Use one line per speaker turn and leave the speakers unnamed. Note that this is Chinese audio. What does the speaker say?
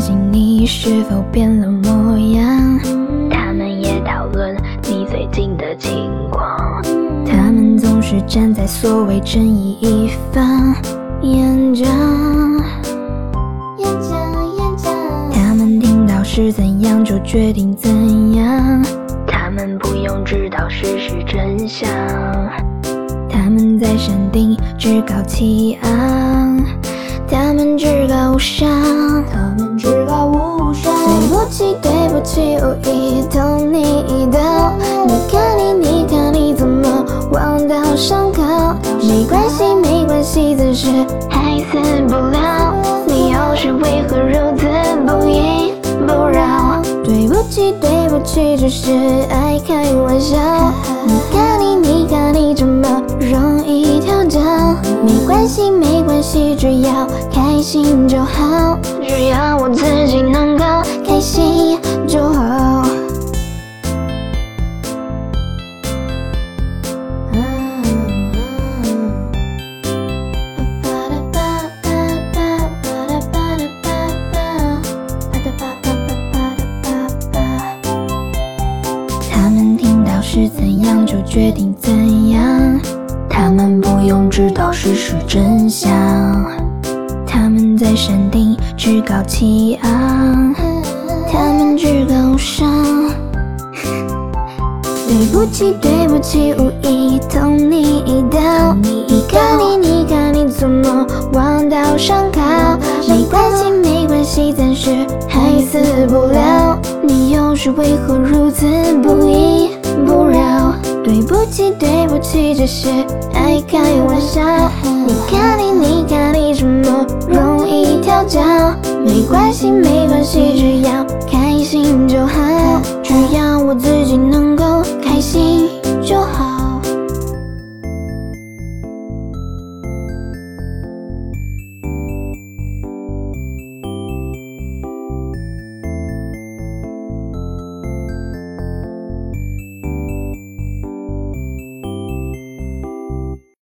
心你是否变了模样，他们也讨论你最近的情况。他们总是站在所谓正义一方，演讲，
演讲演讲，
他们听到是怎样就决定怎样，他们不用知道事实真相。他们在山顶趾高气昂，他们没关系，没关系，暂时还死不了。你又是为何如此不依不饶？对不起，对不起，只是爱开玩笑。你看你，你看你这么容易跳脚。没关系，没关系，只要开心就好。只要我自己能是怎样就决定怎样，他们不用知道事实真相。他们在山顶趾高气昂，他们趾高无上。对不起，对不起，无意捅你一刀。你看你，你看你怎么忘到伤口？没关系，没关系，暂时还死不了。你又是为何如此起，这些爱开玩笑。你看你，你看你这么容易跳脚。没关系，没关系，只要开心就好。只要我自己能够开心。